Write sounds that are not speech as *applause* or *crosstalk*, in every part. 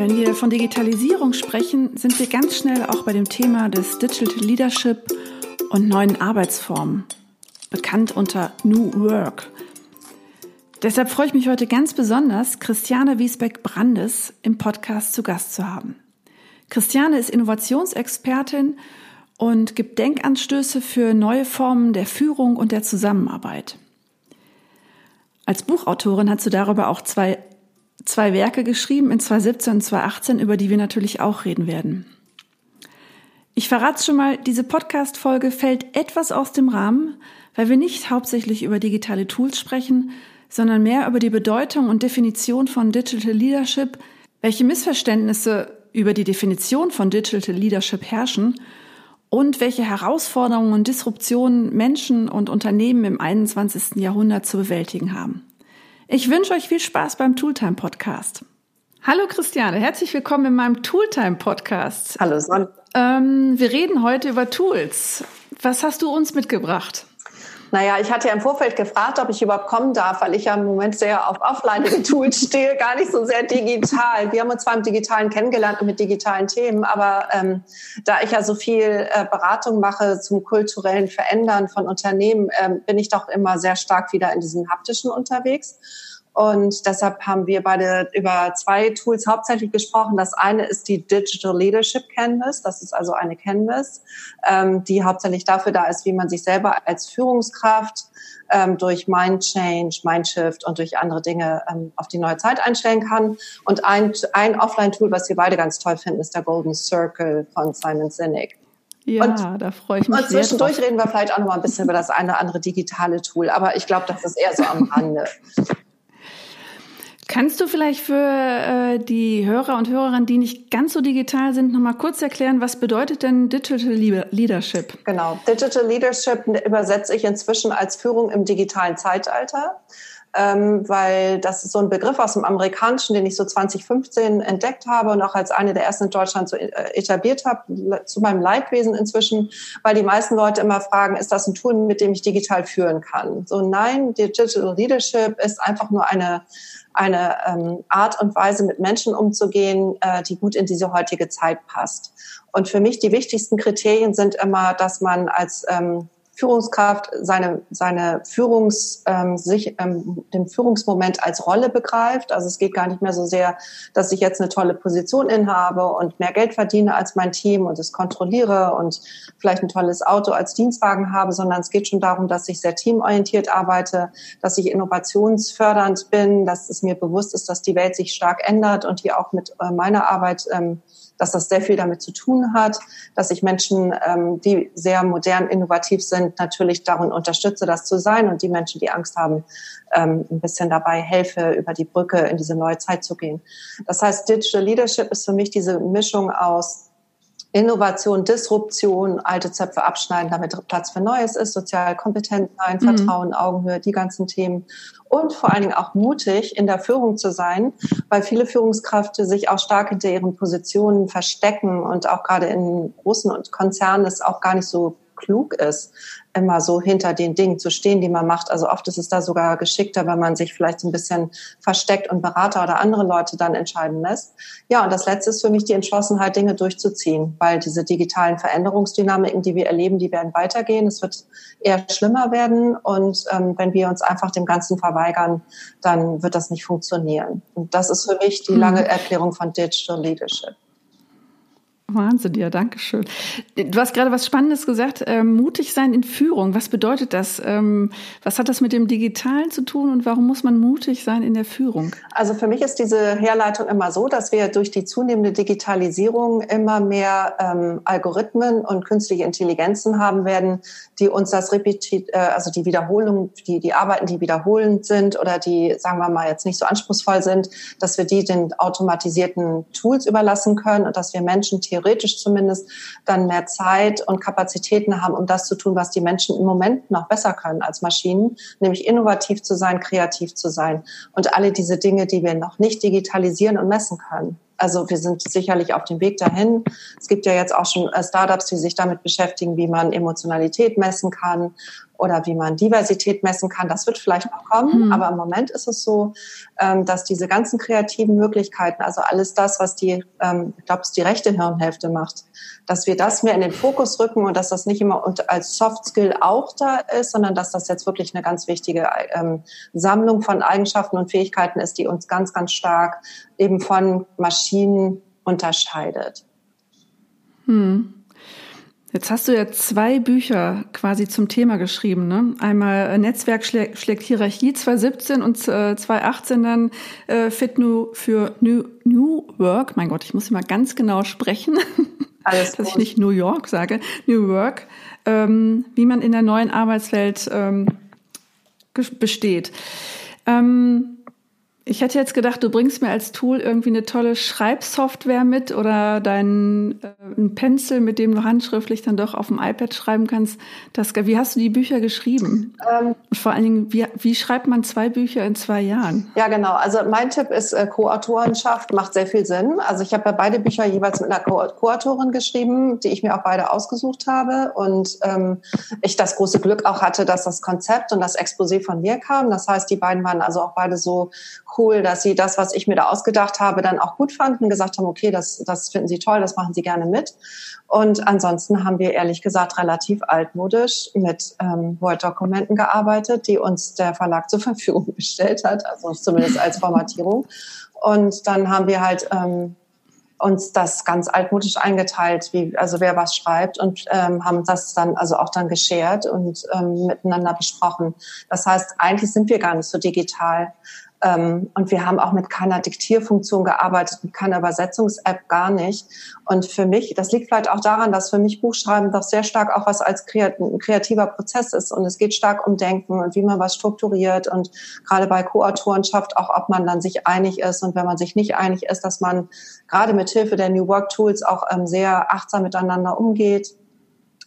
Wenn wir von Digitalisierung sprechen, sind wir ganz schnell auch bei dem Thema des Digital Leadership und neuen Arbeitsformen, bekannt unter New Work. Deshalb freue ich mich heute ganz besonders, Christiane Wiesbeck-Brandes im Podcast zu Gast zu haben. Christiane ist Innovationsexpertin und gibt Denkanstöße für neue Formen der Führung und der Zusammenarbeit. Als Buchautorin hat sie darüber auch zwei zwei Werke geschrieben in 2017 und 2018, über die wir natürlich auch reden werden. Ich verrate schon mal, diese Podcast-Folge fällt etwas aus dem Rahmen, weil wir nicht hauptsächlich über digitale Tools sprechen, sondern mehr über die Bedeutung und Definition von Digital Leadership, welche Missverständnisse über die Definition von Digital Leadership herrschen und welche Herausforderungen und Disruptionen Menschen und Unternehmen im 21. Jahrhundert zu bewältigen haben. Ich wünsche euch viel Spaß beim Tooltime Podcast. Hallo Christiane, herzlich willkommen in meinem Tooltime Podcast. Hallo Son. Ähm, wir reden heute über Tools. Was hast du uns mitgebracht? Naja, ich hatte ja im Vorfeld gefragt, ob ich überhaupt kommen darf, weil ich ja im Moment sehr auf Offline-Tools *laughs* stehe, gar nicht so sehr digital. Wir haben uns zwar im Digitalen kennengelernt und mit digitalen Themen, aber ähm, da ich ja so viel äh, Beratung mache zum kulturellen Verändern von Unternehmen, ähm, bin ich doch immer sehr stark wieder in diesen haptischen unterwegs. Und deshalb haben wir beide über zwei Tools hauptsächlich gesprochen. Das eine ist die Digital Leadership Canvas. Das ist also eine Canvas, ähm, die hauptsächlich dafür da ist, wie man sich selber als Führungskraft ähm, durch Mind Change, Mind Shift und durch andere Dinge ähm, auf die neue Zeit einstellen kann. Und ein, ein Offline-Tool, was wir beide ganz toll finden, ist der Golden Circle von Simon Sinek. Ja, und, da freue ich mich. Und zwischendurch reden wir vielleicht auch noch mal ein bisschen über das eine oder andere digitale Tool, aber ich glaube, das ist eher so am Rande. *laughs* Kannst du vielleicht für äh, die Hörer und Hörerinnen, die nicht ganz so digital sind, noch mal kurz erklären, was bedeutet denn Digital Leadership? Genau, Digital Leadership übersetze ich inzwischen als Führung im digitalen Zeitalter. Ähm, weil das ist so ein Begriff aus dem Amerikanischen, den ich so 2015 entdeckt habe und auch als eine der ersten in Deutschland so äh, etabliert habe, zu meinem Leidwesen inzwischen, weil die meisten Leute immer fragen, ist das ein Tool, mit dem ich digital führen kann? So nein, Digital Leadership ist einfach nur eine eine ähm, Art und Weise, mit Menschen umzugehen, äh, die gut in diese heutige Zeit passt. Und für mich die wichtigsten Kriterien sind immer, dass man als ähm, Führungskraft seine, seine Führungs, ähm, sich, ähm, den Führungsmoment als Rolle begreift. Also es geht gar nicht mehr so sehr, dass ich jetzt eine tolle Position inhabe und mehr Geld verdiene als mein Team und es kontrolliere und vielleicht ein tolles Auto als Dienstwagen habe, sondern es geht schon darum, dass ich sehr teamorientiert arbeite, dass ich innovationsfördernd bin, dass es mir bewusst ist, dass die Welt sich stark ändert und die auch mit äh, meiner Arbeit ähm, dass das sehr viel damit zu tun hat, dass ich Menschen, ähm, die sehr modern, innovativ sind, natürlich darin unterstütze, das zu sein und die Menschen, die Angst haben, ähm, ein bisschen dabei helfe, über die Brücke in diese neue Zeit zu gehen. Das heißt, Digital Leadership ist für mich diese Mischung aus Innovation, Disruption, alte Zöpfe abschneiden, damit Platz für Neues ist, sozial kompetent sein, mhm. Vertrauen, Augenhöhe, die ganzen Themen. Und vor allen Dingen auch mutig in der Führung zu sein, weil viele Führungskräfte sich auch stark hinter ihren Positionen verstecken und auch gerade in großen Konzernen es auch gar nicht so klug ist, immer so hinter den Dingen zu stehen, die man macht. Also oft ist es da sogar geschickter, wenn man sich vielleicht ein bisschen versteckt und Berater oder andere Leute dann entscheiden lässt. Ja, und das Letzte ist für mich die Entschlossenheit, Dinge durchzuziehen, weil diese digitalen Veränderungsdynamiken, die wir erleben, die werden weitergehen. Es wird eher schlimmer werden und ähm, wenn wir uns einfach dem Ganzen verweigern, dann wird das nicht funktionieren. Und das ist für mich die hm. lange Erklärung von Digital Leadership. Wahnsinn, ja, danke schön. Du hast gerade was Spannendes gesagt, äh, mutig sein in Führung. Was bedeutet das? Ähm, was hat das mit dem Digitalen zu tun und warum muss man mutig sein in der Führung? Also für mich ist diese Herleitung immer so, dass wir durch die zunehmende Digitalisierung immer mehr ähm, Algorithmen und künstliche Intelligenzen haben werden, die uns das Repetit, äh, also die Wiederholung, die, die Arbeiten, die wiederholend sind oder die, sagen wir mal, jetzt nicht so anspruchsvoll sind, dass wir die den automatisierten Tools überlassen können und dass wir Menschen theoretisch zumindest dann mehr Zeit und Kapazitäten haben, um das zu tun, was die Menschen im Moment noch besser können als Maschinen, nämlich innovativ zu sein, kreativ zu sein und alle diese Dinge, die wir noch nicht digitalisieren und messen können. Also wir sind sicherlich auf dem Weg dahin. Es gibt ja jetzt auch schon äh, Startups, die sich damit beschäftigen, wie man Emotionalität messen kann oder wie man Diversität messen kann. Das wird vielleicht noch kommen, mhm. aber im Moment ist es so, ähm, dass diese ganzen kreativen Möglichkeiten, also alles das, was die, ähm, ich glaube, es die rechte Hirnhälfte macht, dass wir das mehr in den Fokus rücken und dass das nicht immer als Soft Skill auch da ist, sondern dass das jetzt wirklich eine ganz wichtige ähm, Sammlung von Eigenschaften und Fähigkeiten ist, die uns ganz, ganz stark eben von Maschinen unterscheidet. Hm. Jetzt hast du ja zwei Bücher quasi zum Thema geschrieben. Ne? Einmal äh, Netzwerk schlägt, schlägt Hierarchie 2017 und äh, 2018 dann äh, Fit New für New, New Work. Mein Gott, ich muss immer ganz genau sprechen, *laughs* Alles dass ich nicht New York sage. New Work, ähm, wie man in der neuen Arbeitswelt ähm, besteht. Ähm, ich hätte jetzt gedacht, du bringst mir als Tool irgendwie eine tolle Schreibsoftware mit oder deinen äh, Pencil, mit dem du handschriftlich dann doch auf dem iPad schreiben kannst. Das, wie hast du die Bücher geschrieben? Ähm, vor allen Dingen, wie, wie schreibt man zwei Bücher in zwei Jahren? Ja, genau. Also mein Tipp ist, äh, Co-Autorenschaft macht sehr viel Sinn. Also ich habe ja beide Bücher jeweils mit einer Co-Autorin geschrieben, die ich mir auch beide ausgesucht habe. Und ähm, ich das große Glück auch hatte, dass das Konzept und das Exposé von mir kam. Das heißt, die beiden waren also auch beide so cool, dass sie das, was ich mir da ausgedacht habe, dann auch gut fanden, gesagt haben, okay, das, das finden sie toll, das machen sie gerne mit. Und ansonsten haben wir ehrlich gesagt relativ altmodisch mit ähm, Word-Dokumenten gearbeitet, die uns der Verlag zur Verfügung *laughs* gestellt hat, also zumindest als Formatierung. Und dann haben wir halt ähm, uns das ganz altmodisch eingeteilt, wie also wer was schreibt und ähm, haben das dann also auch dann geshared und ähm, miteinander besprochen. Das heißt, eigentlich sind wir gar nicht so digital. Ähm, und wir haben auch mit keiner Diktierfunktion gearbeitet, mit keiner Übersetzungs-App gar nicht. Und für mich, das liegt vielleicht auch daran, dass für mich Buchschreiben doch sehr stark auch was als kreativer Prozess ist. Und es geht stark um Denken und wie man was strukturiert. Und gerade bei Co-Autorenschaft auch, ob man dann sich einig ist. Und wenn man sich nicht einig ist, dass man gerade mit Hilfe der New Work Tools auch ähm, sehr achtsam miteinander umgeht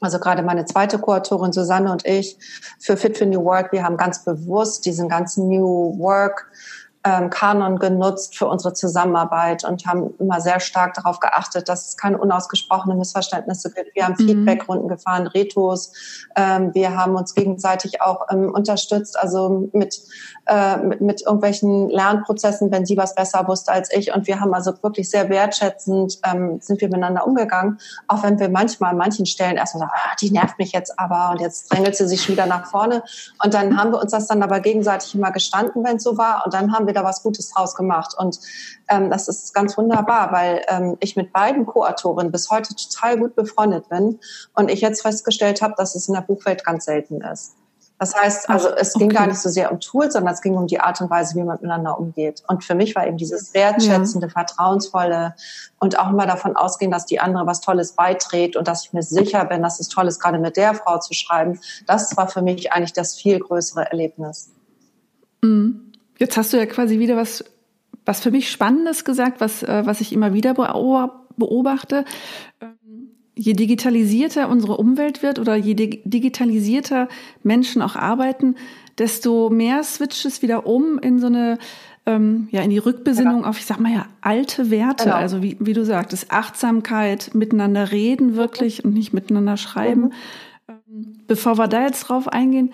also gerade meine zweite Co-Autorin Susanne und ich für Fit for New Work, wir haben ganz bewusst diesen ganzen New Work ähm, Kanon genutzt für unsere Zusammenarbeit und haben immer sehr stark darauf geachtet, dass es keine unausgesprochenen Missverständnisse gibt. Wir haben mhm. Feedbackrunden gefahren, Retos. Ähm, wir haben uns gegenseitig auch ähm, unterstützt, also mit, äh, mit, mit irgendwelchen Lernprozessen, wenn sie was besser wusste als ich. Und wir haben also wirklich sehr wertschätzend ähm, sind wir miteinander umgegangen, auch wenn wir manchmal an manchen Stellen erstmal sagen, ah, die nervt mich jetzt aber und jetzt drängelt sie sich wieder nach vorne. Und dann haben wir uns das dann aber gegenseitig immer gestanden, wenn es so war. Und dann haben wir wir da was Gutes draus gemacht. Und ähm, das ist ganz wunderbar, weil ähm, ich mit beiden Co-Autorinnen bis heute total gut befreundet bin und ich jetzt festgestellt habe, dass es in der Buchwelt ganz selten ist. Das heißt, also es ging okay. gar nicht so sehr um Tools, sondern es ging um die Art und Weise, wie man miteinander umgeht. Und für mich war eben dieses wertschätzende, ja. vertrauensvolle und auch immer davon ausgehen, dass die andere was Tolles beiträgt und dass ich mir sicher bin, dass es toll ist, gerade mit der Frau zu schreiben. Das war für mich eigentlich das viel größere Erlebnis. Mhm. Jetzt hast du ja quasi wieder was, was für mich Spannendes gesagt, was, äh, was ich immer wieder beobachte. Ähm, je digitalisierter unsere Umwelt wird oder je digitalisierter Menschen auch arbeiten, desto mehr switcht es wieder um in so eine ähm, ja in die Rückbesinnung ja. auf, ich sag mal ja, alte Werte. Genau. Also wie, wie du sagtest, Achtsamkeit, miteinander reden wirklich und nicht miteinander schreiben. Mhm. Ähm, bevor wir da jetzt drauf eingehen,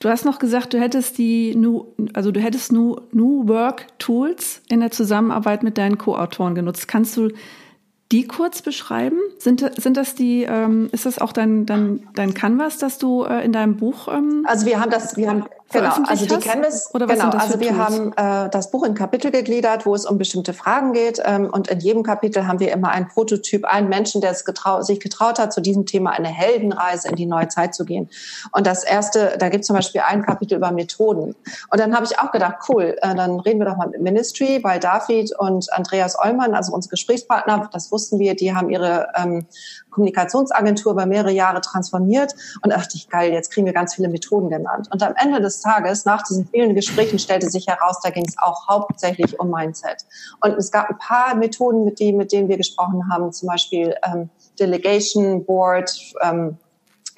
Du hast noch gesagt, du hättest die New, also du hättest New, New Work Tools in der Zusammenarbeit mit deinen Co-Autoren genutzt. Kannst du die kurz beschreiben? Sind, sind das die, ähm, ist das auch dein, dein, dein Canvas, das du äh, in deinem Buch? Ähm, also wir haben das, wir haben Genau, also die Canvas, oder was genau, also wir Tools? haben äh, das Buch in Kapitel gegliedert, wo es um bestimmte Fragen geht ähm, und in jedem Kapitel haben wir immer einen Prototyp, einen Menschen, der es getrau sich getraut hat, zu diesem Thema eine Heldenreise in die neue Zeit zu gehen. Und das erste, da gibt es zum Beispiel ein Kapitel über Methoden. Und dann habe ich auch gedacht, cool, äh, dann reden wir doch mal mit Ministry, weil David und Andreas Eulmann, also unsere Gesprächspartner, das wussten wir, die haben ihre ähm, Kommunikationsagentur über mehrere Jahre transformiert und dachte ich, geil, jetzt kriegen wir ganz viele Methoden genannt. Und am Ende des Tages, nach diesen vielen Gesprächen, stellte sich heraus, da ging es auch hauptsächlich um Mindset. Und es gab ein paar Methoden, mit, die, mit denen wir gesprochen haben, zum Beispiel ähm, Delegation Board, ähm,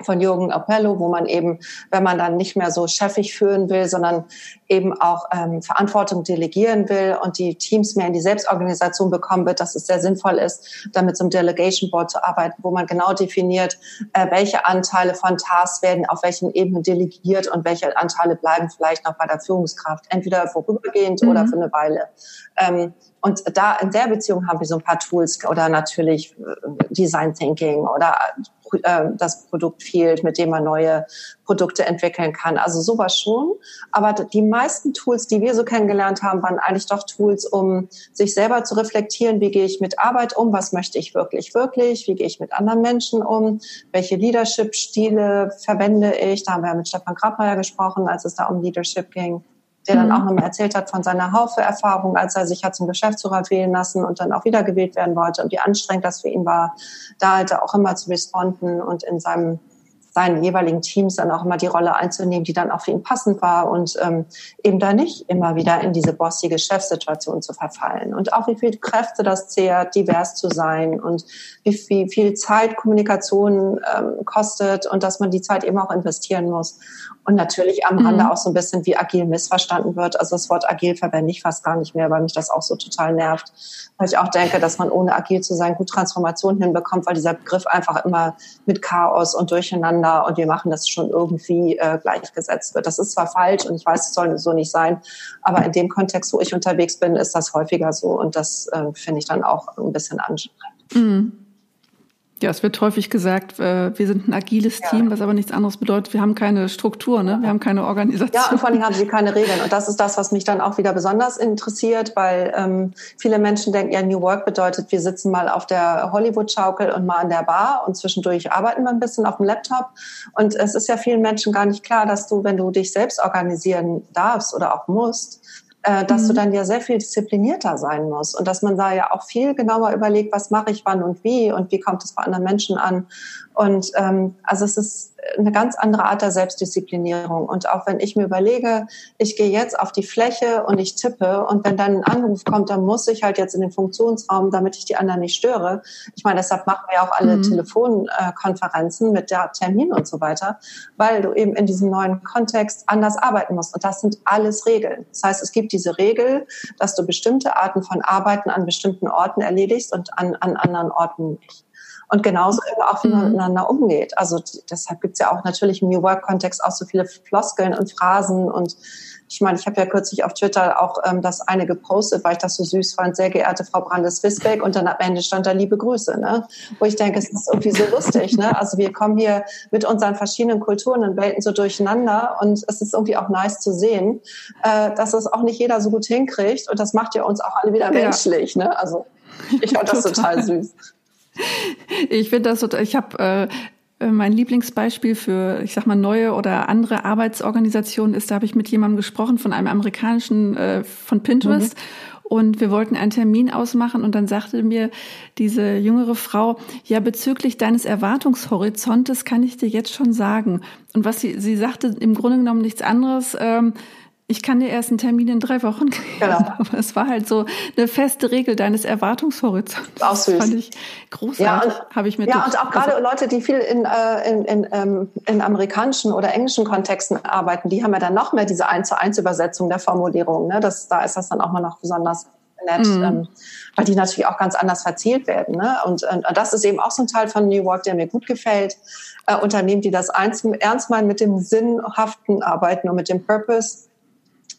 von Jürgen Appello, wo man eben, wenn man dann nicht mehr so chefig führen will, sondern eben auch ähm, Verantwortung delegieren will und die Teams mehr in die Selbstorganisation bekommen wird, dass es sehr sinnvoll ist, damit zum Delegation Board zu arbeiten, wo man genau definiert, äh, welche Anteile von Tasks werden auf welchen Ebenen delegiert und welche Anteile bleiben vielleicht noch bei der Führungskraft, entweder vorübergehend mhm. oder für eine Weile. Ähm, und da in der Beziehung haben wir so ein paar Tools oder natürlich äh, Design Thinking oder äh, das Produkt Field, mit dem man neue Produkte entwickeln kann. Also sowas schon. Aber die meisten Tools, die wir so kennengelernt haben, waren eigentlich doch Tools, um sich selber zu reflektieren, wie gehe ich mit Arbeit um, was möchte ich wirklich, wirklich, wie gehe ich mit anderen Menschen um, welche Leadership-Stile verwende ich. Da haben wir mit Stefan Grabmeier gesprochen, als es da um Leadership ging der dann mhm. auch nochmal erzählt hat von seiner Haufe-Erfahrung, als er sich hat zum Geschäftsführer wählen lassen und dann auch wiedergewählt werden wollte und wie anstrengend das für ihn war, da halt auch immer zu responden und in seinem seinen jeweiligen Teams dann auch immer die Rolle einzunehmen, die dann auch für ihn passend war und ähm, eben da nicht immer wieder in diese bossige Chefsituation zu verfallen. Und auch wie viel Kräfte das zehrt, divers zu sein und wie viel, viel Zeit Kommunikation ähm, kostet und dass man die Zeit eben auch investieren muss. Und natürlich am Rande mhm. auch so ein bisschen, wie agil missverstanden wird. Also das Wort agil verwende ich fast gar nicht mehr, weil mich das auch so total nervt. Weil ich auch denke, dass man ohne agil zu sein gut Transformation hinbekommt, weil dieser Begriff einfach immer mit Chaos und Durcheinander und wir machen das schon irgendwie äh, gleichgesetzt wird. Das ist zwar falsch und ich weiß, es soll so nicht sein, aber in dem Kontext, wo ich unterwegs bin, ist das häufiger so und das äh, finde ich dann auch ein bisschen anstrengend. Mhm. Ja, es wird häufig gesagt, äh, wir sind ein agiles ja. Team, was aber nichts anderes bedeutet, wir haben keine Struktur, ne? wir haben keine Organisation. Ja, und vor allem haben sie keine Regeln. Und das ist das, was mich dann auch wieder besonders interessiert, weil ähm, viele Menschen denken, ja, New Work bedeutet, wir sitzen mal auf der Hollywood-Schaukel und mal an der Bar und zwischendurch arbeiten wir ein bisschen auf dem Laptop. Und es ist ja vielen Menschen gar nicht klar, dass du, wenn du dich selbst organisieren darfst oder auch musst, äh, dass mhm. du dann ja sehr viel disziplinierter sein musst und dass man da ja auch viel genauer überlegt, was mache ich wann und wie und wie kommt es bei anderen Menschen an. Und ähm, also es ist eine ganz andere Art der Selbstdisziplinierung. Und auch wenn ich mir überlege, ich gehe jetzt auf die Fläche und ich tippe und wenn dann ein Anruf kommt, dann muss ich halt jetzt in den Funktionsraum, damit ich die anderen nicht störe. Ich meine, deshalb machen wir auch alle mhm. Telefonkonferenzen mit der Termin und so weiter, weil du eben in diesem neuen Kontext anders arbeiten musst. Und das sind alles Regeln. Das heißt, es gibt diese Regel, dass du bestimmte Arten von Arbeiten an bestimmten Orten erledigst und an, an anderen Orten nicht. Und genauso auch, wie man mhm. miteinander umgeht. Also deshalb gibt's ja auch natürlich im New Work-Kontext auch so viele Floskeln und Phrasen. Und ich meine, ich habe ja kürzlich auf Twitter auch ähm, das eine gepostet, weil ich das so süß fand, sehr geehrte Frau Brandes-Wisbeck. Und dann am Ende stand da liebe Grüße. Ne? Wo ich denke, es ist irgendwie so lustig. Ne? Also wir kommen hier mit unseren verschiedenen Kulturen und Welten so durcheinander. Und es ist irgendwie auch nice zu sehen, äh, dass es auch nicht jeder so gut hinkriegt. Und das macht ja uns auch alle wieder menschlich. Ja. Ne? Also ich fand das *laughs* total süß. Ich finde das so, ich habe äh, mein Lieblingsbeispiel für, ich sag mal, neue oder andere Arbeitsorganisationen ist, da habe ich mit jemandem gesprochen von einem amerikanischen, äh, von Pinterest. Mhm. Und wir wollten einen Termin ausmachen und dann sagte mir diese jüngere Frau, ja, bezüglich deines Erwartungshorizontes kann ich dir jetzt schon sagen. Und was sie, sie sagte im Grunde genommen nichts anderes, ähm, ich kann dir erst einen Termin in drei Wochen geben. Genau. *laughs* Aber es war halt so eine feste Regel deines Erwartungshorizonts. Auch süß. Das fand ich großartig. Ja, habe ich mit Ja, und auch gerade also, Leute, die viel in, äh, in, in, ähm, in amerikanischen oder englischen Kontexten arbeiten, die haben ja dann noch mehr diese eins zu eins Übersetzung der Formulierung. Ne? Das, da ist das dann auch mal noch besonders nett, mhm. ähm, weil die natürlich auch ganz anders verzielt werden. Ne? Und, und, und das ist eben auch so ein Teil von New Work, der mir gut gefällt. Äh, Unternehmen, die das ernst meinen mit dem sinnhaften Arbeiten und mit dem Purpose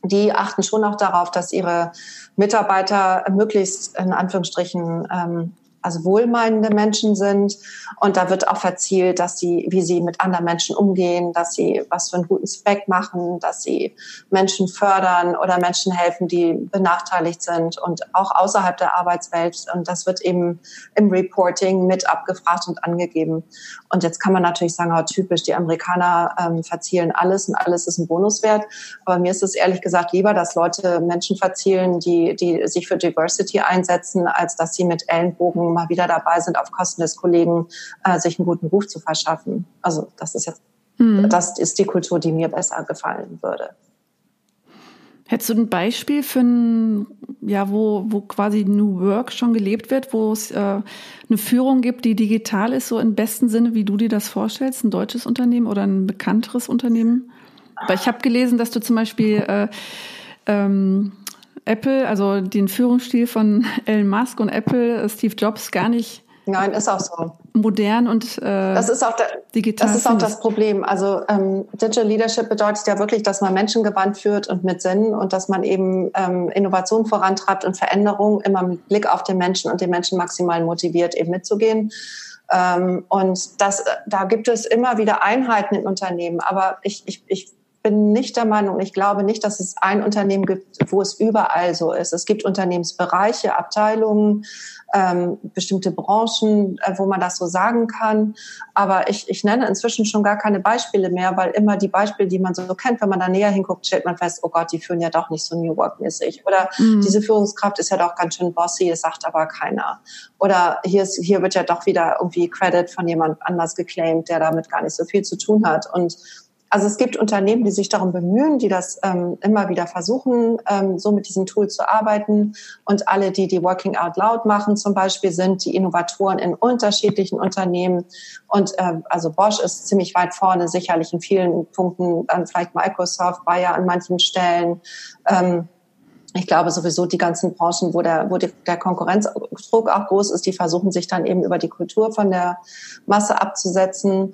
die achten schon auch darauf, dass ihre Mitarbeiter möglichst in Anführungsstrichen ähm, also wohlmeinende Menschen sind. Und da wird auch verzielt, dass sie, wie sie mit anderen Menschen umgehen, dass sie was für einen guten Zweck machen, dass sie Menschen fördern oder Menschen helfen, die benachteiligt sind und auch außerhalb der Arbeitswelt. Und das wird eben im Reporting mit abgefragt und angegeben. Und jetzt kann man natürlich sagen, oh, typisch, die Amerikaner ähm, verzielen alles und alles ist ein Bonuswert. Aber mir ist es ehrlich gesagt lieber, dass Leute Menschen verzielen, die, die sich für Diversity einsetzen, als dass sie mit Ellenbogen mal wieder dabei sind, auf Kosten des Kollegen äh, sich einen guten Ruf zu verschaffen. Also das ist jetzt, mhm. das ist die Kultur, die mir besser gefallen würde. Hättest du ein Beispiel für ein, ja, wo, wo quasi New Work schon gelebt wird, wo es äh, eine Führung gibt, die digital ist, so im besten Sinne, wie du dir das vorstellst, ein deutsches Unternehmen oder ein bekannteres Unternehmen? Aber ich habe gelesen, dass du zum Beispiel äh, ähm, Apple, also den Führungsstil von *laughs* Elon Musk und Apple, äh, Steve Jobs gar nicht Nein, ist auch so. Modern und äh, das ist auch der, digital. Das ist auch das Problem. Also ähm, Digital Leadership bedeutet ja wirklich, dass man menschengewandt führt und mit Sinn und dass man eben ähm, Innovation vorantreibt und Veränderung immer mit Blick auf den Menschen und den Menschen maximal motiviert, eben mitzugehen. Ähm, und das, da gibt es immer wieder Einheiten in Unternehmen. Aber ich, ich, ich bin nicht der Meinung, ich glaube nicht, dass es ein Unternehmen gibt, wo es überall so ist. Es gibt Unternehmensbereiche, Abteilungen, ähm, bestimmte Branchen, äh, wo man das so sagen kann. Aber ich, ich nenne inzwischen schon gar keine Beispiele mehr, weil immer die Beispiele, die man so kennt, wenn man da näher hinguckt, stellt man fest, oh Gott, die führen ja doch nicht so New Work-mäßig. Oder mhm. diese Führungskraft ist ja doch ganz schön bossy, es sagt aber keiner. Oder hier, ist, hier wird ja doch wieder irgendwie Credit von jemand anders geclaimed, der damit gar nicht so viel zu tun hat. Und also es gibt Unternehmen, die sich darum bemühen, die das ähm, immer wieder versuchen, ähm, so mit diesem Tool zu arbeiten. Und alle, die die Working Out Loud machen zum Beispiel, sind die Innovatoren in unterschiedlichen Unternehmen. Und äh, also Bosch ist ziemlich weit vorne, sicherlich in vielen Punkten, dann vielleicht Microsoft, Bayer an manchen Stellen. Ähm, ich glaube sowieso die ganzen Branchen, wo der, wo der Konkurrenzdruck auch groß ist, die versuchen sich dann eben über die Kultur von der Masse abzusetzen.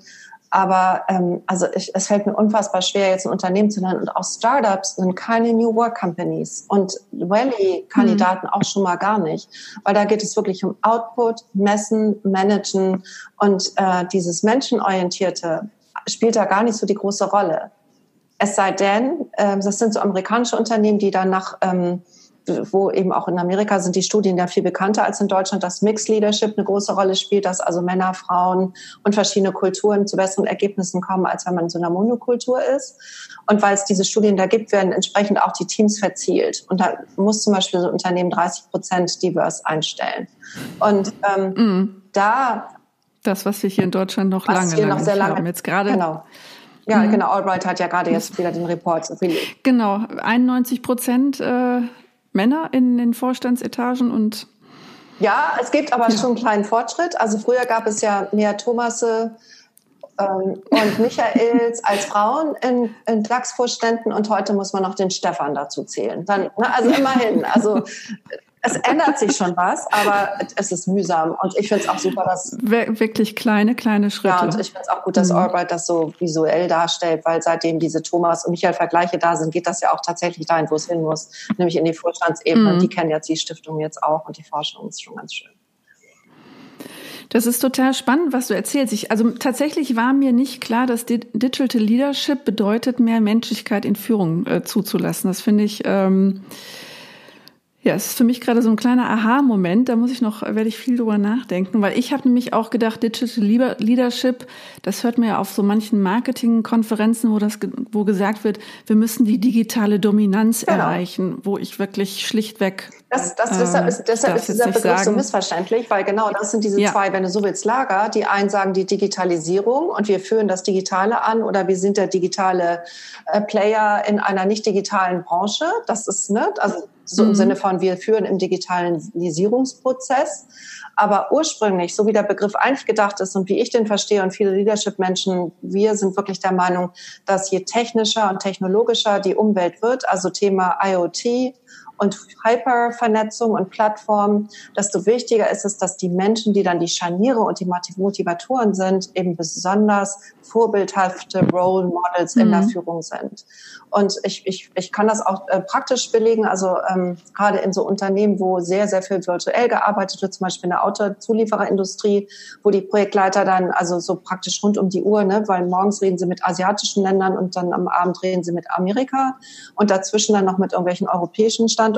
Aber ähm, also ich, es fällt mir unfassbar schwer, jetzt ein Unternehmen zu nennen. Und auch Startups sind keine New Work Companies und Rally-Kandidaten mhm. auch schon mal gar nicht. Weil da geht es wirklich um Output, Messen, Managen und äh, dieses Menschenorientierte spielt da gar nicht so die große Rolle. Es sei denn, äh, das sind so amerikanische Unternehmen, die dann nach ähm, wo eben auch in Amerika sind die Studien ja viel bekannter als in Deutschland, dass Mixed Leadership eine große Rolle spielt, dass also Männer, Frauen und verschiedene Kulturen zu besseren Ergebnissen kommen, als wenn man in so einer Monokultur ist. Und weil es diese Studien da gibt, werden entsprechend auch die Teams verzielt. Und da muss zum Beispiel so ein Unternehmen 30 Prozent divers einstellen. Und ähm, mm. da das, was wir hier in Deutschland noch lange, hier noch sehr lange haben. Jetzt gerade genau. Ja, mhm. genau. Albright hat ja gerade jetzt wieder den Report. Genau, 91 Prozent äh, Männer in den Vorstandsetagen und ja, es gibt aber ja. schon einen kleinen Fortschritt. Also früher gab es ja mehr Thomasse ähm, und Michaels *laughs* als Frauen in, in DAX-Vorständen und heute muss man noch den Stefan dazu zählen. Dann, ne, also immerhin. Also *laughs* es ändert sich schon was, aber es ist mühsam. Und ich finde es auch super, dass. Wirklich kleine, kleine Schritte. Ja, und ich finde es auch gut, dass mhm. Albright das so visuell darstellt, weil seitdem diese Thomas und Michael Vergleiche da sind, geht das ja auch tatsächlich dahin, wo es hin muss, nämlich in die Vorstandsebene. Mhm. Die kennen jetzt die Stiftung jetzt auch und die Forschung ist schon ganz schön. Das ist total spannend, was du erzählst. Ich, also tatsächlich war mir nicht klar, dass Digital Leadership bedeutet, mehr Menschlichkeit in Führung äh, zuzulassen. Das finde ich. Ähm, ja, es ist für mich gerade so ein kleiner Aha-Moment. Da muss ich noch, werde ich viel drüber nachdenken, weil ich habe nämlich auch gedacht, Digital Leadership, das hört man ja auf so manchen Marketingkonferenzen, wo das, wo gesagt wird, wir müssen die digitale Dominanz genau. erreichen, wo ich wirklich schlichtweg das, das, deshalb ist, deshalb ist dieser Begriff sagen. so missverständlich, weil genau das sind diese ja. zwei, wenn du so willst, Lager. Die einen sagen die Digitalisierung und wir führen das Digitale an oder wir sind der digitale äh, Player in einer nicht digitalen Branche. Das ist, ne, also so im mhm. Sinne von wir führen im Digitalisierungsprozess. Aber ursprünglich, so wie der Begriff eigentlich gedacht ist und wie ich den verstehe und viele Leadership-Menschen, wir sind wirklich der Meinung, dass je technischer und technologischer die Umwelt wird, also Thema IoT, und Hypervernetzung und Plattformen, desto wichtiger ist es, dass die Menschen, die dann die Scharniere und die Motivatoren sind, eben besonders vorbildhafte Role Models mhm. in der mhm. Führung sind. Und ich, ich, ich kann das auch äh, praktisch belegen, also ähm, gerade in so Unternehmen, wo sehr, sehr viel virtuell gearbeitet wird, zum Beispiel in der Autozuliefererindustrie, wo die Projektleiter dann also so praktisch rund um die Uhr, ne, weil morgens reden sie mit asiatischen Ländern und dann am Abend reden sie mit Amerika und dazwischen dann noch mit irgendwelchen europäischen Standorten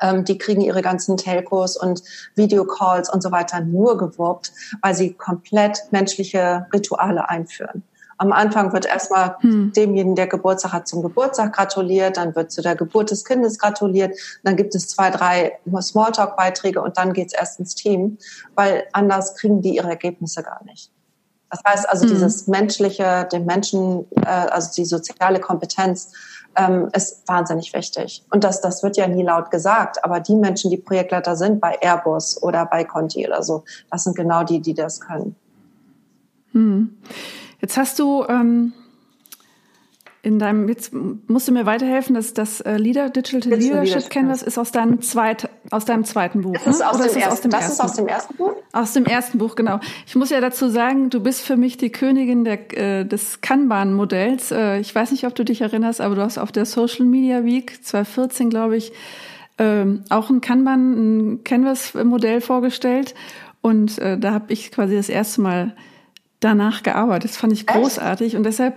ähm, die kriegen ihre ganzen Telcos und Videocalls und so weiter nur gewuppt, weil sie komplett menschliche Rituale einführen. Am Anfang wird erstmal hm. demjenigen, der Geburtstag hat, zum Geburtstag gratuliert, dann wird zu der Geburt des Kindes gratuliert, dann gibt es zwei, drei Smalltalk-Beiträge und dann geht's erst ins Team, weil anders kriegen die ihre Ergebnisse gar nicht. Das heißt also, hm. dieses menschliche, den Menschen, äh, also die soziale Kompetenz ähm, ist wahnsinnig wichtig. Und das, das wird ja nie laut gesagt, aber die Menschen, die Projektleiter sind bei Airbus oder bei Conti oder so, das sind genau die, die das können. Hm. Jetzt hast du ähm, in deinem, jetzt musst du mir weiterhelfen, dass das äh, Leader, Digital, Digital Leadership, Leadership Canvas ist aus deinem, zweit, aus deinem zweiten Buch. Das, ist, ne? aus, dem ist ersten, aus dem das ersten? ist aus dem ersten Buch? Aus dem ersten Buch, genau. Ich muss ja dazu sagen, du bist für mich die Königin der, äh, des Kanban-Modells. Äh, ich weiß nicht, ob du dich erinnerst, aber du hast auf der Social Media Week 2014, glaube ich, ähm, auch ein Kanban, ein Canvas-Modell vorgestellt. Und äh, da habe ich quasi das erste Mal danach gearbeitet. Das fand ich großartig. Echt? Und deshalb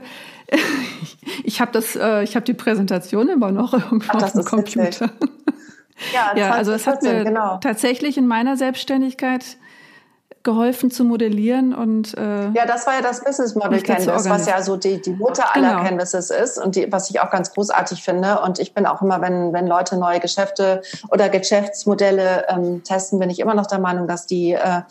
*laughs* ich habe das, äh, ich habe die Präsentation immer noch *laughs* irgendwo Ach, auf dem Computer. Ja, ja also es hat mir genau. tatsächlich in meiner Selbstständigkeit geholfen zu modellieren und äh, ja, das war ja das Business Model Canvas, was ja so die, die Mutter aller genau. Canvases ist und die, was ich auch ganz großartig finde. Und ich bin auch immer, wenn, wenn Leute neue Geschäfte oder Geschäftsmodelle ähm, testen, bin ich immer noch der Meinung, dass die äh,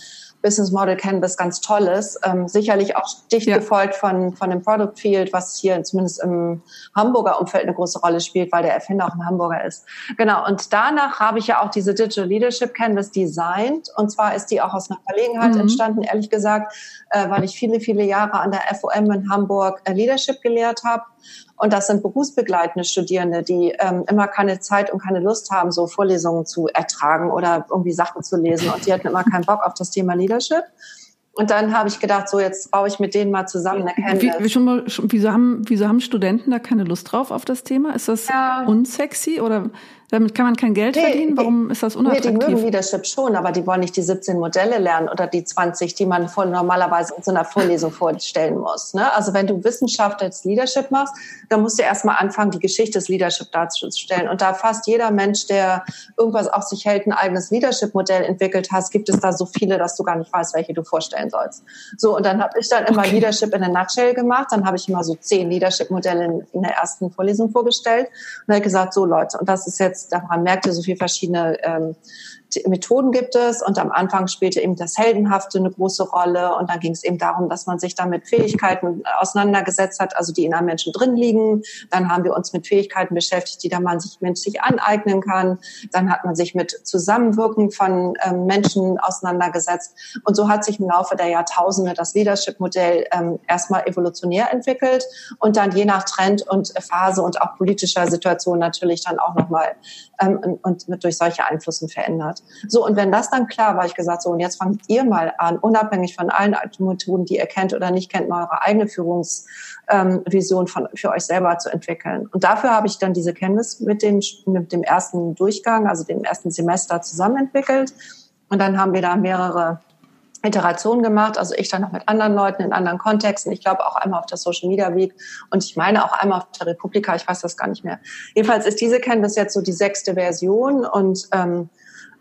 Business Model Canvas ganz toll ist. Ähm, sicherlich auch dicht ja. gefolgt von, von dem Product Field, was hier zumindest im Hamburger Umfeld eine große Rolle spielt, weil der Erfinder auch ein Hamburger ist. Genau. Und danach habe ich ja auch diese Digital Leadership Canvas designt. Und zwar ist die auch aus einer Verlegenheit mhm. entstanden, ehrlich gesagt, äh, weil ich viele, viele Jahre an der FOM in Hamburg äh, Leadership gelehrt habe und das sind berufsbegleitende Studierende, die ähm, immer keine Zeit und keine Lust haben, so Vorlesungen zu ertragen oder irgendwie Sachen zu lesen. Und die hatten immer keinen Bock auf das Thema Leadership. Und dann habe ich gedacht, so jetzt baue ich mit denen mal zusammen eine Canvas. Wie, wie schon mal, wieso, haben, wieso haben Studenten da keine Lust drauf auf das Thema? Ist das ja. unsexy oder damit kann man kein Geld nee, verdienen? Warum ist das unattraktiv? Nee, die mögen Leadership schon, aber die wollen nicht die 17 Modelle lernen oder die 20, die man voll normalerweise in so einer Vorlesung *laughs* vorstellen muss. Ne? Also wenn du Wissenschaft als Leadership machst, dann musst du erstmal anfangen, die Geschichte des Leadership darzustellen. Und da fast jeder Mensch, der irgendwas auf sich hält, ein eigenes Leadership-Modell entwickelt hast, gibt es da so viele, dass du gar nicht weißt, welche du vorstellen sollst. So, und dann habe ich dann immer okay. Leadership in a Nutshell gemacht. Dann habe ich immer so zehn Leadership-Modelle in, in, der ersten Vorlesung vorgestellt und habe gesagt, so Leute, und das ist jetzt daran merkte, so viele verschiedene ähm, Methoden gibt es und am Anfang spielte eben das Heldenhafte eine große Rolle und dann ging es eben darum, dass man sich dann mit Fähigkeiten auseinandergesetzt hat, also die in einem Menschen drin liegen. Dann haben wir uns mit Fähigkeiten beschäftigt, die dann man sich menschlich aneignen kann. Dann hat man sich mit Zusammenwirken von ähm, Menschen auseinandergesetzt und so hat sich im Laufe der Jahrtausende das Leadership-Modell ähm, erstmal evolutionär entwickelt und dann je nach Trend und Phase und auch politischer Situation natürlich dann auch nochmal ähm, und, und durch solche Einflüsse verändert. So, und wenn das dann klar war, ich gesagt, so, und jetzt fangt ihr mal an, unabhängig von allen Methoden, die ihr kennt oder nicht kennt, mal eure eigene Führungsvision ähm, für euch selber zu entwickeln. Und dafür habe ich dann diese Kenntnis mit dem, mit dem ersten Durchgang, also dem ersten Semester zusammen entwickelt. Und dann haben wir da mehrere Iterationen gemacht, also ich dann noch mit anderen Leuten in anderen Kontexten. Ich glaube auch einmal auf der Social Media Week und ich meine auch einmal auf der Republika, ich weiß das gar nicht mehr. Jedenfalls ist diese Canvas jetzt so die sechste Version und ähm,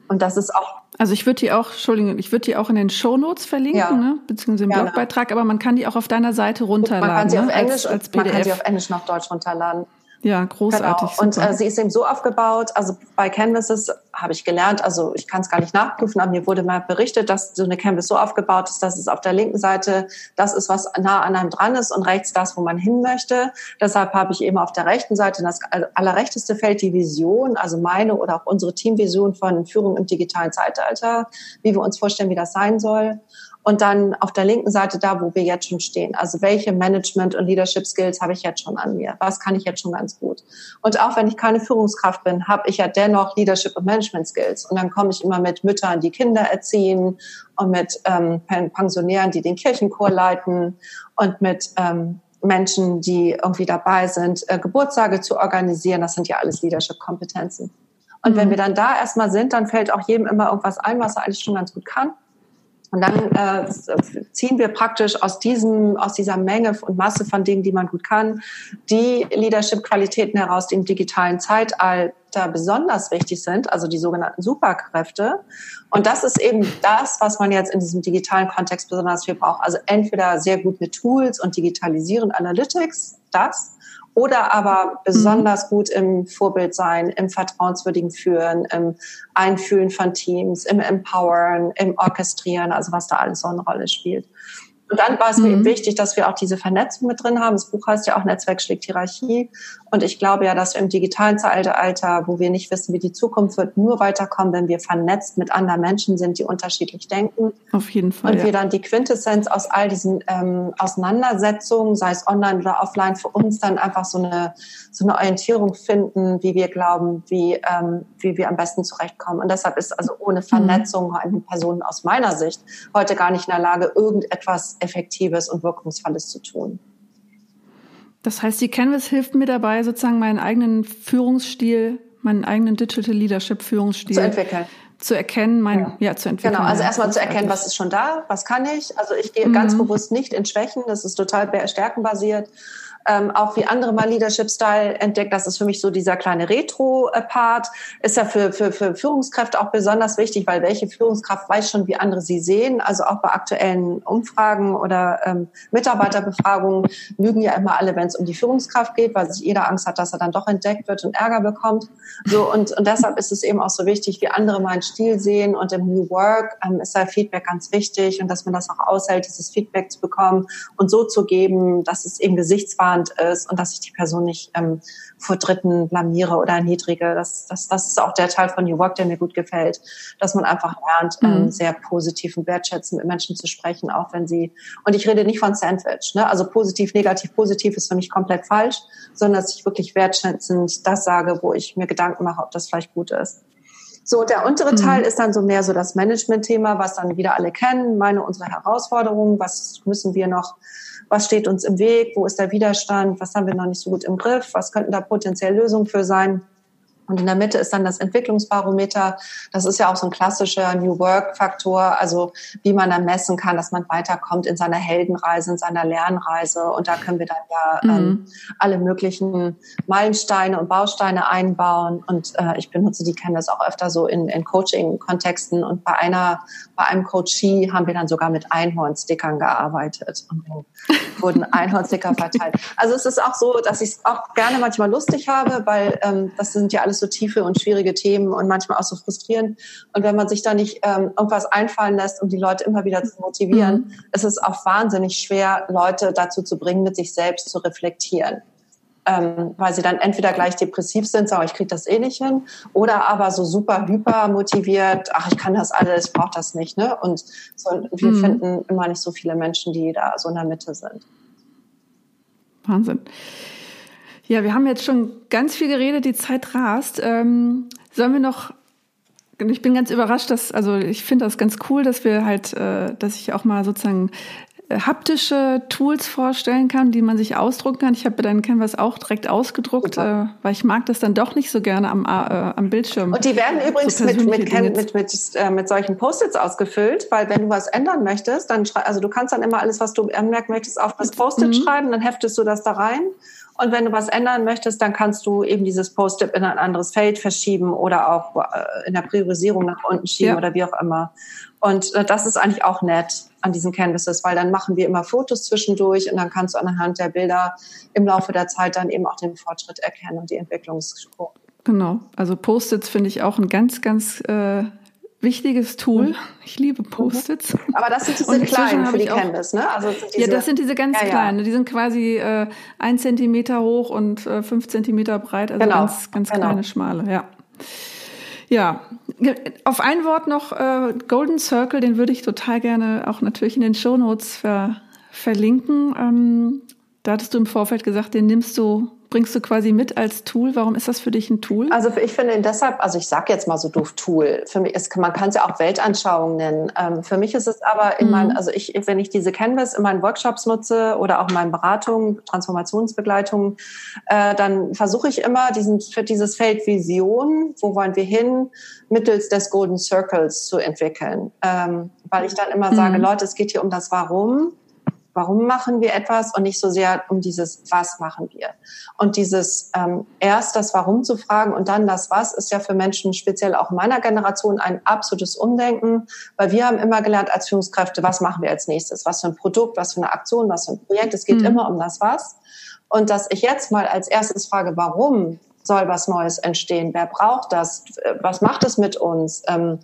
und das ist auch. Also ich würde die auch, Entschuldigung, ich würde die auch in den Show Notes verlinken, ja. ne? beziehungsweise im Gerne. Blogbeitrag, aber man kann die auch auf deiner Seite runterladen. Man kann sie auf ne? Englisch, als, als PDF. Man kann sie auf Englisch nach Deutsch runterladen. Ja, großartig. Genau. Und äh, sie ist eben so aufgebaut, also bei Canvases habe ich gelernt, also ich kann es gar nicht nachprüfen, aber mir wurde mal berichtet, dass so eine Canvas so aufgebaut ist, dass es auf der linken Seite das ist, was nah an einem dran ist und rechts das, wo man hin möchte. Deshalb habe ich eben auf der rechten Seite das allerrechteste Feld die Vision, also meine oder auch unsere Teamvision von Führung im digitalen Zeitalter, wie wir uns vorstellen, wie das sein soll und dann auf der linken Seite da, wo wir jetzt schon stehen. Also welche Management- und Leadership Skills habe ich jetzt schon an mir? Was kann ich jetzt schon ganz gut? Und auch wenn ich keine Führungskraft bin, habe ich ja dennoch Leadership und Management Skills. Und dann komme ich immer mit Müttern, die Kinder erziehen und mit ähm, Pensionären, die den Kirchenchor leiten und mit ähm, Menschen, die irgendwie dabei sind, äh, Geburtstage zu organisieren. Das sind ja alles Leadership-Kompetenzen. Und mhm. wenn wir dann da erstmal sind, dann fällt auch jedem immer irgendwas ein, was er eigentlich schon ganz gut kann. Und dann äh, ziehen wir praktisch aus diesem, aus dieser Menge und Masse von Dingen, die man gut kann, die Leadership-Qualitäten heraus, die im digitalen Zeitalter besonders wichtig sind, also die sogenannten Superkräfte. Und das ist eben das, was man jetzt in diesem digitalen Kontext besonders viel braucht. Also entweder sehr gut mit Tools und Digitalisieren, Analytics, das, oder aber besonders gut im Vorbild sein, im vertrauenswürdigen Führen, im Einfühlen von Teams, im Empowern, im Orchestrieren, also was da alles so eine Rolle spielt. Und dann war es mhm. mir eben wichtig, dass wir auch diese Vernetzung mit drin haben. Das Buch heißt ja auch Netzwerk schlägt Hierarchie. Und ich glaube ja, dass wir im digitalen Zeitalter, wo wir nicht wissen, wie die Zukunft wird, nur weiterkommen, wenn wir vernetzt mit anderen Menschen sind, die unterschiedlich denken. Auf jeden Fall. Und ja. wir dann die Quintessenz aus all diesen ähm, Auseinandersetzungen, sei es online oder offline, für uns dann einfach so eine, so eine Orientierung finden, wie wir glauben, wie, ähm, wie wir am besten zurechtkommen. Und deshalb ist also ohne mhm. Vernetzung mhm. eine Person aus meiner Sicht heute gar nicht in der Lage, irgendetwas Effektives und Wirkungsvolles zu tun. Das heißt, die Canvas hilft mir dabei, sozusagen meinen eigenen Führungsstil, meinen eigenen Digital Leadership Führungsstil zu entwickeln. Zu erkennen, mein, ja, ja zu entwickeln. Genau, also erstmal zu erkennen, was ist schon da, was kann ich. Also ich gehe mhm. ganz bewusst nicht in Schwächen, das ist total stärkenbasiert, ähm, auch wie andere mal Leadership Style entdeckt. Das ist für mich so dieser kleine Retro-Part. Ist ja für, für, für Führungskräfte auch besonders wichtig, weil welche Führungskraft weiß schon, wie andere sie sehen. Also auch bei aktuellen Umfragen oder ähm, Mitarbeiterbefragungen lügen ja immer alle, wenn es um die Führungskraft geht, weil sich jeder Angst hat, dass er dann doch entdeckt wird und Ärger bekommt. So und, und deshalb ist es eben auch so wichtig, wie andere meinen Stil sehen. Und im New Work ähm, ist da Feedback ganz wichtig und dass man das auch aushält, dieses Feedback zu bekommen und so zu geben, dass es eben gesichtswahr Aufwand ist und dass ich die Person nicht ähm, vor Dritten blamiere oder erniedrige. Das, das, das ist auch der Teil von New Work, der mir gut gefällt, dass man einfach lernt, ähm, mhm. ähm, sehr positiv und wertschätzend mit Menschen zu sprechen, auch wenn sie, und ich rede nicht von Sandwich, ne? also positiv, negativ, positiv ist für mich komplett falsch, sondern dass ich wirklich wertschätzend das sage, wo ich mir Gedanken mache, ob das vielleicht gut ist. So, der untere mhm. Teil ist dann so mehr so das Management-Thema, was dann wieder alle kennen, meine, unsere Herausforderungen, was müssen wir noch was steht uns im Weg, wo ist der Widerstand, was haben wir noch nicht so gut im Griff, was könnten da potenziell Lösungen für sein. Und in der Mitte ist dann das Entwicklungsbarometer. Das ist ja auch so ein klassischer New Work-Faktor, also wie man dann messen kann, dass man weiterkommt in seiner Heldenreise, in seiner Lernreise. Und da können wir dann ja ähm, mhm. ähm, alle möglichen Meilensteine und Bausteine einbauen. Und äh, ich benutze die das auch öfter so in, in Coaching-Kontexten. Und bei einer, bei einem Coachee haben wir dann sogar mit Einhornstickern gearbeitet und *laughs* wurden Einhornsticker verteilt. Also es ist auch so, dass ich es auch gerne manchmal lustig habe, weil ähm, das sind ja alles so tiefe und schwierige Themen und manchmal auch so frustrierend. Und wenn man sich da nicht ähm, irgendwas einfallen lässt, um die Leute immer wieder zu motivieren, mhm. ist es auch wahnsinnig schwer, Leute dazu zu bringen, mit sich selbst zu reflektieren. Ähm, weil sie dann entweder gleich depressiv sind, sagen, ich kriege das eh nicht hin, oder aber so super hyper motiviert, ach, ich kann das alles, ich brauche das nicht. Ne? Und so, wir mhm. finden immer nicht so viele Menschen, die da so in der Mitte sind. Wahnsinn. Ja, wir haben jetzt schon ganz viel geredet, die Zeit rast. Ähm, sollen wir noch ich bin ganz überrascht, dass, also ich finde das ganz cool, dass wir halt, äh, dass ich auch mal sozusagen äh, haptische Tools vorstellen kann, die man sich ausdrucken kann. Ich habe deinen Canvas auch direkt ausgedruckt, äh, weil ich mag das dann doch nicht so gerne am, äh, am Bildschirm. Und die werden übrigens so mit, mit, mit, mit, äh, mit solchen Post-its ausgefüllt, weil wenn du was ändern möchtest, dann schrei also du kannst dann immer alles, was du anmerken möchtest, auf das Post-it mhm. schreiben, dann heftest du das da rein und wenn du was ändern möchtest, dann kannst du eben dieses Post-it in ein anderes Feld verschieben oder auch äh, in der Priorisierung nach unten schieben ja. oder wie auch immer. Und äh, das ist eigentlich auch nett an diesen Canvases, weil dann machen wir immer Fotos zwischendurch und dann kannst du anhand der Bilder im Laufe der Zeit dann eben auch den Fortschritt erkennen und die Entwicklungskurve. Genau, also Post-its finde ich auch ein ganz, ganz äh, wichtiges Tool. Mhm. Ich liebe Post-its. Aber das sind diese kleinen für die Canvas, ne? Also diese, ja, das sind diese ganz ja, kleinen. Ja. Die sind quasi äh, ein Zentimeter hoch und äh, fünf Zentimeter breit. Also genau. ganz, ganz genau. kleine, schmale, ja. Ja, auf ein Wort noch, äh, Golden Circle, den würde ich total gerne auch natürlich in den Show Notes ver verlinken. Ähm, da hattest du im Vorfeld gesagt, den nimmst du bringst du quasi mit als Tool. Warum ist das für dich ein Tool? Also ich finde ihn deshalb, also ich sage jetzt mal so doof Tool. Für mich ist, man kann es ja auch Weltanschauung nennen. Ähm, für mich ist es aber in mhm. meinen, also ich, wenn ich diese Canvas in meinen Workshops nutze oder auch in meinen Beratungen, Transformationsbegleitungen, äh, dann versuche ich immer diesen, für dieses Feld Vision, wo wollen wir hin, mittels des Golden Circles zu entwickeln. Ähm, weil ich dann immer mhm. sage, Leute, es geht hier um das Warum warum machen wir etwas und nicht so sehr um dieses was machen wir. Und dieses ähm, erst das Warum zu fragen und dann das Was ist ja für Menschen speziell auch in meiner Generation ein absolutes Umdenken, weil wir haben immer gelernt als Führungskräfte, was machen wir als nächstes, was für ein Produkt, was für eine Aktion, was für ein Projekt. Es geht mhm. immer um das Was. Und dass ich jetzt mal als erstes frage, warum soll was Neues entstehen? Wer braucht das? Was macht es mit uns? Ähm,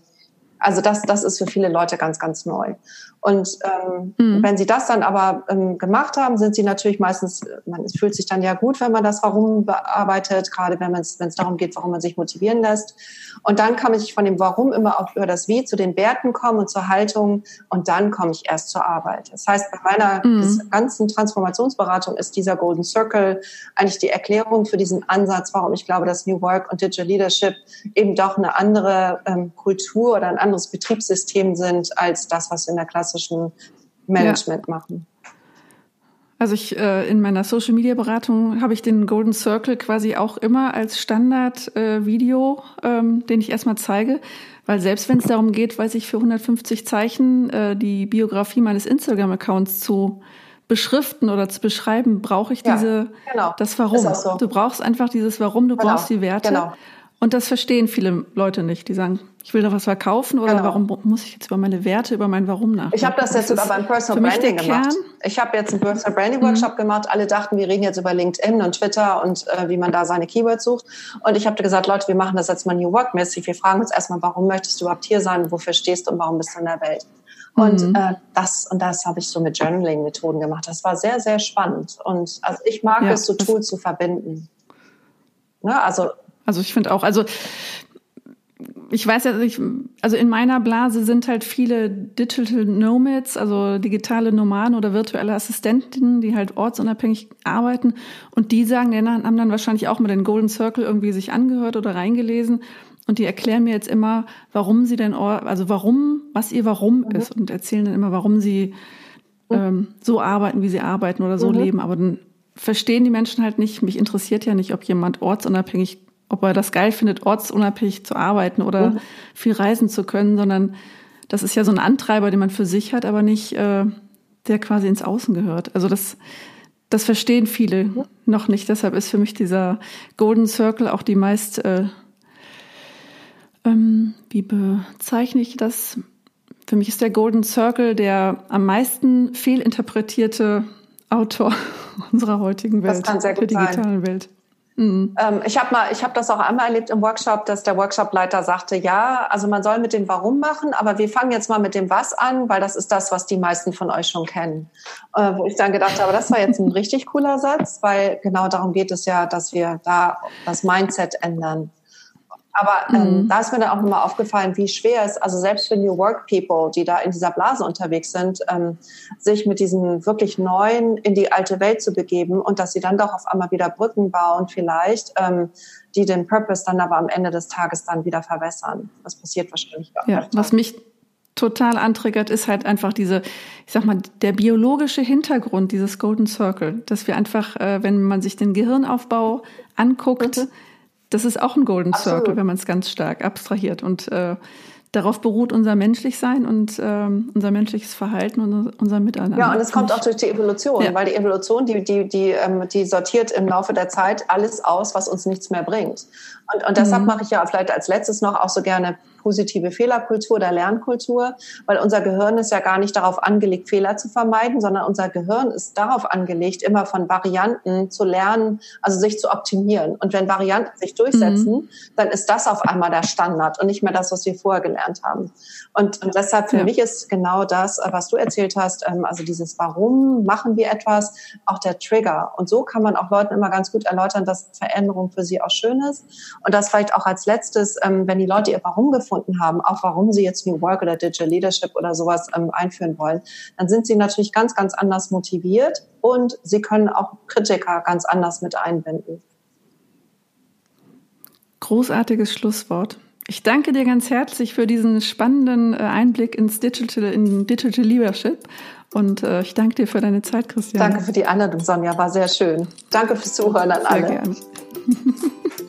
Also das, das ist für viele Leute ganz, ganz neu. Und ähm, mhm. wenn sie das dann aber ähm, gemacht haben, sind sie natürlich meistens, man es fühlt sich dann ja gut, wenn man das Warum bearbeitet, gerade wenn es wenn es darum geht, warum man sich motivieren lässt. Und dann kann ich von dem Warum immer auch über das Wie zu den Werten kommen und zur Haltung und dann komme ich erst zur Arbeit. Das heißt, bei meiner mhm. ganzen Transformationsberatung ist dieser Golden Circle eigentlich die Erklärung für diesen Ansatz, warum ich glaube, dass New Work und Digital Leadership eben doch eine andere ähm, Kultur oder ein anderes Betriebssystem sind als das, was in der klassischen Management ja. machen. Also ich äh, in meiner Social Media Beratung habe ich den Golden Circle quasi auch immer als Standard äh, Video, ähm, den ich erstmal zeige, weil selbst wenn es darum geht, weiß ich für 150 Zeichen äh, die Biografie meines Instagram Accounts zu beschriften oder zu beschreiben, brauche ich diese ja, genau. das Warum. So. Du brauchst einfach dieses Warum, du genau. brauchst die Werte. Genau. Und das verstehen viele Leute nicht. Die sagen, ich will da was verkaufen oder genau. warum muss ich jetzt über meine Werte, über mein Warum nachdenken? Ich habe das jetzt sogar beim Personal Branding gemacht. Ich habe jetzt einen Personal Branding Workshop mhm. gemacht. Alle dachten, wir reden jetzt über LinkedIn und Twitter und äh, wie man da seine Keywords sucht. Und ich habe gesagt, Leute, wir machen das jetzt mal New Work mäßig. Wir fragen uns erstmal, warum möchtest du überhaupt hier sein? Wofür stehst du und warum bist du in der Welt? Und mhm. äh, das und das habe ich so mit Journaling-Methoden gemacht. Das war sehr, sehr spannend. Und also ich mag ja, es, so Tools zu verbinden. Ne? Also also ich finde auch, also ich weiß ja, ich, also in meiner Blase sind halt viele Digital Nomads, also digitale Nomaden oder virtuelle Assistenten, die halt ortsunabhängig arbeiten. Und die sagen, die haben dann wahrscheinlich auch mal den Golden Circle irgendwie sich angehört oder reingelesen. Und die erklären mir jetzt immer, warum sie denn, also warum, was ihr Warum mhm. ist und erzählen dann immer, warum sie mhm. ähm, so arbeiten, wie sie arbeiten oder so mhm. leben. Aber dann verstehen die Menschen halt nicht. Mich interessiert ja nicht, ob jemand ortsunabhängig ob er das geil findet, ortsunabhängig zu arbeiten oder mhm. viel reisen zu können, sondern das ist ja so ein Antreiber, den man für sich hat, aber nicht, äh, der quasi ins Außen gehört. Also das, das verstehen viele mhm. noch nicht. Deshalb ist für mich dieser Golden Circle auch die meist, äh, ähm, wie bezeichne ich das? Für mich ist der Golden Circle der am meisten fehlinterpretierte Autor *laughs* unserer heutigen Welt, der digitalen sein. Welt. Mhm. Ähm, ich habe mal, ich habe das auch einmal erlebt im Workshop, dass der Workshopleiter sagte, ja, also man soll mit dem Warum machen, aber wir fangen jetzt mal mit dem Was an, weil das ist das, was die meisten von euch schon kennen. Äh, wo ich dann gedacht habe, das war jetzt ein richtig cooler Satz, weil genau darum geht es ja, dass wir da das Mindset ändern. Aber ähm, mhm. da ist mir dann auch nochmal aufgefallen, wie schwer es, also selbst für New Work People, die da in dieser Blase unterwegs sind, ähm, sich mit diesen wirklich neuen in die alte Welt zu begeben und dass sie dann doch auf einmal wieder Brücken bauen, vielleicht, ähm, die den Purpose dann aber am Ende des Tages dann wieder verwässern. Das passiert wahrscheinlich auch. Ja, was mich total antriggert, ist halt einfach diese, ich sag mal, der biologische Hintergrund dieses Golden Circle, dass wir einfach, äh, wenn man sich den Gehirnaufbau anguckt, mhm das ist auch ein Golden Absolut. Circle, wenn man es ganz stark abstrahiert. Und äh, darauf beruht unser Menschlichsein und ähm, unser menschliches Verhalten und unser Miteinander. Ja, und es kommt auch durch die Evolution, ja. weil die Evolution, die, die, die, ähm, die sortiert im Laufe der Zeit alles aus, was uns nichts mehr bringt. Und, und deshalb mhm. mache ich ja vielleicht als letztes noch auch so gerne positive Fehlerkultur oder Lernkultur, weil unser Gehirn ist ja gar nicht darauf angelegt, Fehler zu vermeiden, sondern unser Gehirn ist darauf angelegt, immer von Varianten zu lernen, also sich zu optimieren. Und wenn Varianten sich durchsetzen, mhm. dann ist das auf einmal der Standard und nicht mehr das, was wir vorher gelernt haben. Und, und deshalb für ja. mich ist genau das, was du erzählt hast, ähm, also dieses Warum machen wir etwas, auch der Trigger. Und so kann man auch Leuten immer ganz gut erläutern, dass Veränderung für sie auch schön ist. Und das vielleicht auch als letztes, ähm, wenn die Leute ihr Warum gefunden gefunden haben, auch warum sie jetzt New Work oder Digital Leadership oder sowas ähm, einführen wollen, dann sind sie natürlich ganz, ganz anders motiviert und sie können auch Kritiker ganz anders mit einbinden. Großartiges Schlusswort. Ich danke dir ganz herzlich für diesen spannenden äh, Einblick ins Digital, in Digital Leadership. Und äh, ich danke dir für deine Zeit, Christian. Danke für die Einladung, Sonja. War sehr schön. Danke fürs Zuhören an alle. Sehr gerne. *laughs*